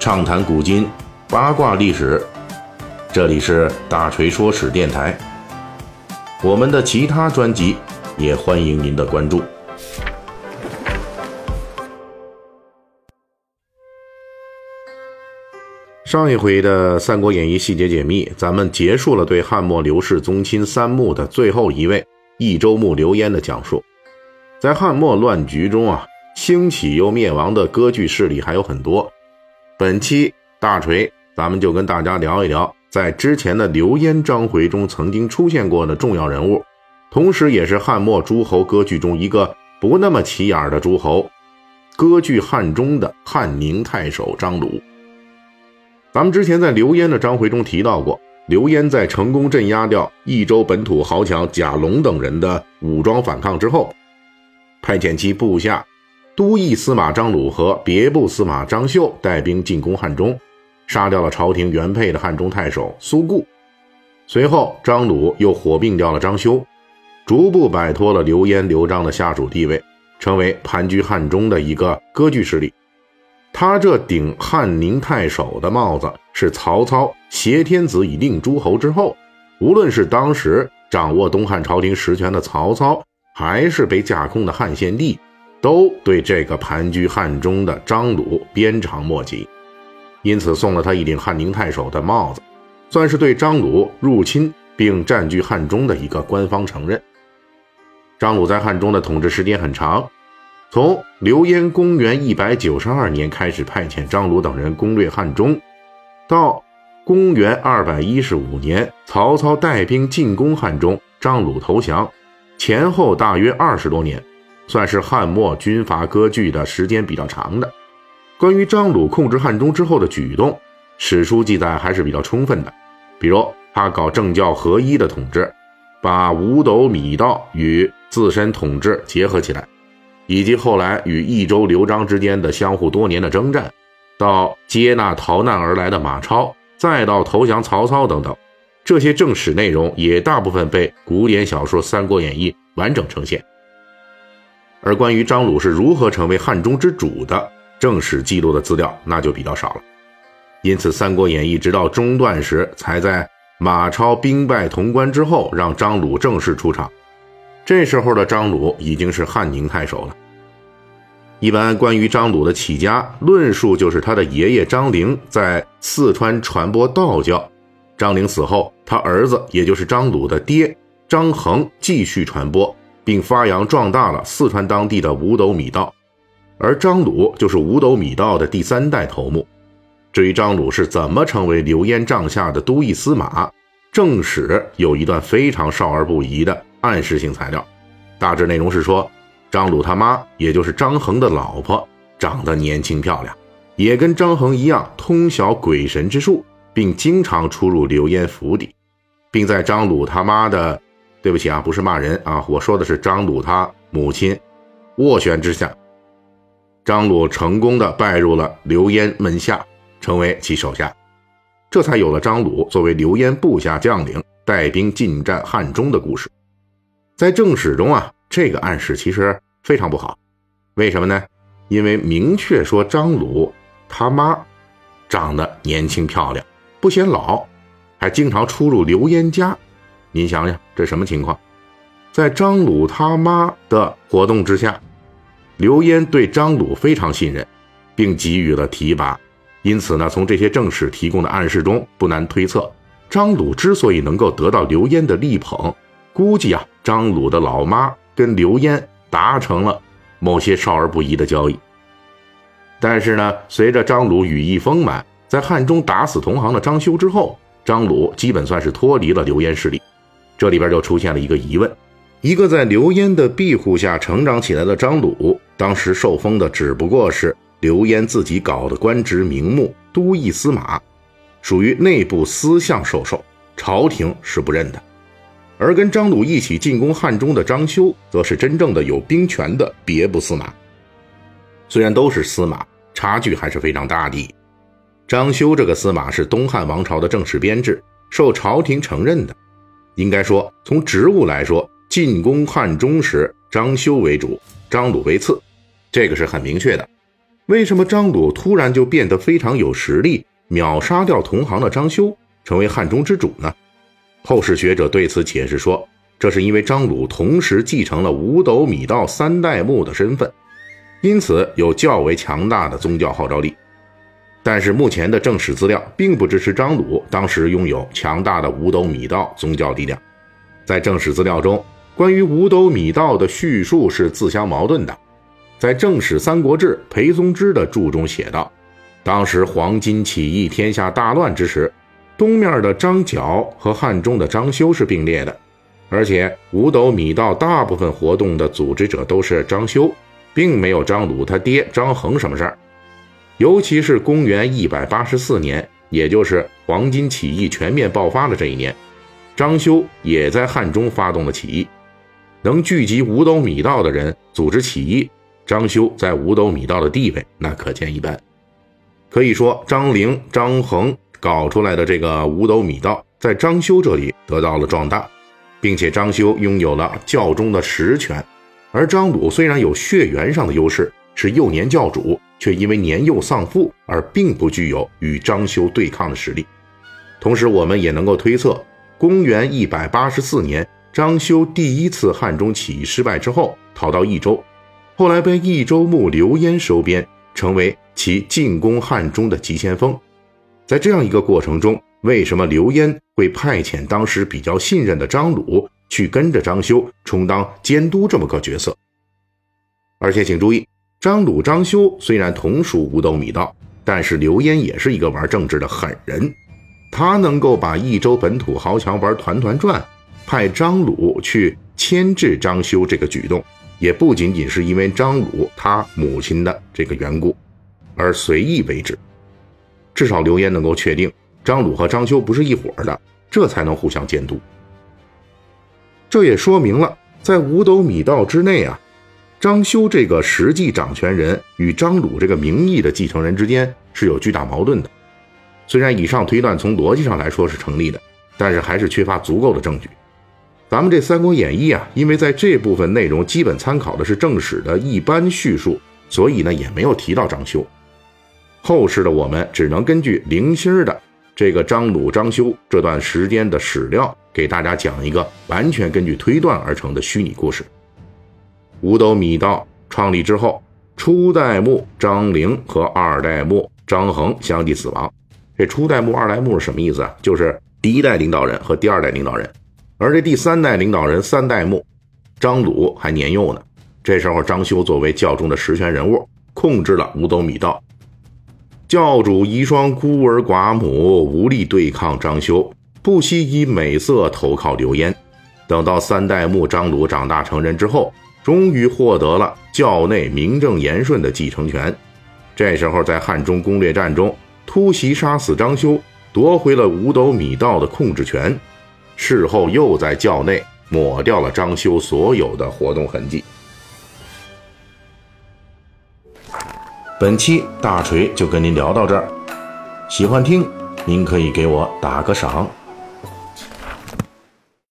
畅谈古今，八卦历史。这里是大锤说史电台。我们的其他专辑也欢迎您的关注。上一回的《三国演义》细节解密，咱们结束了对汉末刘氏宗亲三墓的最后一位益州牧刘焉的讲述。在汉末乱局中啊，兴起又灭亡的割据势力还有很多。本期大锤，咱们就跟大家聊一聊，在之前的刘焉章回中曾经出现过的重要人物，同时也是汉末诸侯割据中一个不那么起眼的诸侯——割据汉中的汉宁太守张鲁。咱们之前在刘焉的章回中提到过，刘焉在成功镇压掉益州本土豪强贾龙等人的武装反抗之后，派遣其部下。都邑司马张鲁和别部司马张绣带兵进攻汉中，杀掉了朝廷原配的汉中太守苏固。随后，张鲁又火并掉了张修，逐步摆脱了刘焉、刘璋的下属地位，成为盘踞汉中的一个割据势力。他这顶汉宁太守的帽子，是曹操挟天子以令诸侯之后，无论是当时掌握东汉朝廷实权的曹操，还是被架空的汉献帝。都对这个盘踞汉中的张鲁鞭长莫及，因此送了他一顶汉宁太守的帽子，算是对张鲁入侵并占据汉中的一个官方承认。张鲁在汉中的统治时间很长，从刘焉公元一百九十二年开始派遣张鲁等人攻略汉中，到公元二百一十五年曹操带兵进攻汉中，张鲁投降，前后大约二十多年。算是汉末军阀割据的时间比较长的。关于张鲁控制汉中之后的举动，史书记载还是比较充分的。比如他搞政教合一的统治，把五斗米道与自身统治结合起来，以及后来与益州刘璋之间的相互多年的征战，到接纳逃难而来的马超，再到投降曹操等等，这些正史内容也大部分被古典小说《三国演义》完整呈现。而关于张鲁是如何成为汉中之主的正史记录的资料，那就比较少了。因此，《三国演义》直到中段时，才在马超兵败潼关之后，让张鲁正式出场。这时候的张鲁已经是汉宁太守了。一般关于张鲁的起家论述，就是他的爷爷张陵在四川传播道教，张陵死后，他儿子也就是张鲁的爹张衡继续传播。并发扬壮大了四川当地的五斗米道，而张鲁就是五斗米道的第三代头目。至于张鲁是怎么成为刘焉帐下的都邑司马，正史有一段非常少儿不宜的暗示性材料，大致内容是说，张鲁他妈也就是张衡的老婆，长得年轻漂亮，也跟张衡一样通晓鬼神之术，并经常出入刘焉府邸，并在张鲁他妈的。对不起啊，不是骂人啊，我说的是张鲁他母亲斡旋之下，张鲁成功的拜入了刘焉门下，成为其手下，这才有了张鲁作为刘焉部下将领带兵进占汉中的故事。在正史中啊，这个暗示其实非常不好，为什么呢？因为明确说张鲁他妈长得年轻漂亮，不显老，还经常出入刘焉家。您想想，这什么情况？在张鲁他妈的活动之下，刘焉对张鲁非常信任，并给予了提拔。因此呢，从这些正史提供的暗示中，不难推测，张鲁之所以能够得到刘焉的力捧，估计啊，张鲁的老妈跟刘焉达成了某些少儿不宜的交易。但是呢，随着张鲁羽翼丰满，在汉中打死同行的张修之后，张鲁基本算是脱离了刘焉势力。这里边就出现了一个疑问：一个在刘焉的庇护下成长起来的张鲁，当时受封的只不过是刘焉自己搞的官职名目都邑司马，属于内部私相授受，朝廷是不认的；而跟张鲁一起进攻汉中的张修，则是真正的有兵权的别部司马。虽然都是司马，差距还是非常大的。张修这个司马是东汉王朝的正式编制，受朝廷承认的。应该说，从职务来说，进攻汉中时，张修为主，张鲁为次，这个是很明确的。为什么张鲁突然就变得非常有实力，秒杀掉同行的张修，成为汉中之主呢？后世学者对此解释说，这是因为张鲁同时继承了五斗米道三代目的身份，因此有较为强大的宗教号召力。但是目前的正史资料并不支持张鲁当时拥有强大的五斗米道宗教力量。在正史资料中，关于五斗米道的叙述是自相矛盾的。在《正史三国志》裴松之的注中写道：“当时黄巾起义，天下大乱之时，东面的张角和汉中的张修是并列的，而且五斗米道大部分活动的组织者都是张修，并没有张鲁他爹张衡什么事儿。尤其是公元一百八十四年，也就是黄巾起义全面爆发的这一年，张修也在汉中发动了起义，能聚集五斗米道的人组织起义。”张修在五斗米道的地位那可见一斑，可以说张陵、张衡搞出来的这个五斗米道，在张修这里得到了壮大，并且张修拥有了教中的实权，而张鲁虽然有血缘上的优势，是幼年教主，却因为年幼丧父而并不具有与张修对抗的实力。同时，我们也能够推测，公元一百八十四年，张修第一次汉中起义失败之后，逃到益州。后来被益州牧刘焉收编，成为其进攻汉中的急先锋。在这样一个过程中，为什么刘焉会派遣当时比较信任的张鲁去跟着张修充当监督这么个角色？而且请注意，张鲁、张修虽然同属五斗米道，但是刘焉也是一个玩政治的狠人。他能够把益州本土豪强玩团团转，派张鲁去牵制张修这个举动。也不仅仅是因为张鲁他母亲的这个缘故，而随意为之。至少刘焉能够确定张鲁和张修不是一伙的，这才能互相监督。这也说明了，在五斗米道之内啊，张修这个实际掌权人与张鲁这个名义的继承人之间是有巨大矛盾的。虽然以上推断从逻辑上来说是成立的，但是还是缺乏足够的证据。咱们这《三国演义》啊，因为在这部分内容基本参考的是正史的一般叙述，所以呢也没有提到张修。后世的我们只能根据零星的这个张鲁、张修这段时间的史料，给大家讲一个完全根据推断而成的虚拟故事。五斗米道创立之后，初代目张陵和二代目张衡相继死亡。这初代目、二代目是什么意思啊？就是第一代领导人和第二代领导人。而这第三代领导人三代目张鲁还年幼呢，这时候张修作为教中的实权人物，控制了五斗米道。教主遗孀孤儿寡母，无力对抗张修，不惜以美色投靠刘焉。等到三代目张鲁长大成人之后，终于获得了教内名正言顺的继承权。这时候在汉中攻略战中突袭杀死张修，夺回了五斗米道的控制权。事后又在教内抹掉了张修所有的活动痕迹。本期大锤就跟您聊到这儿，喜欢听您可以给我打个赏。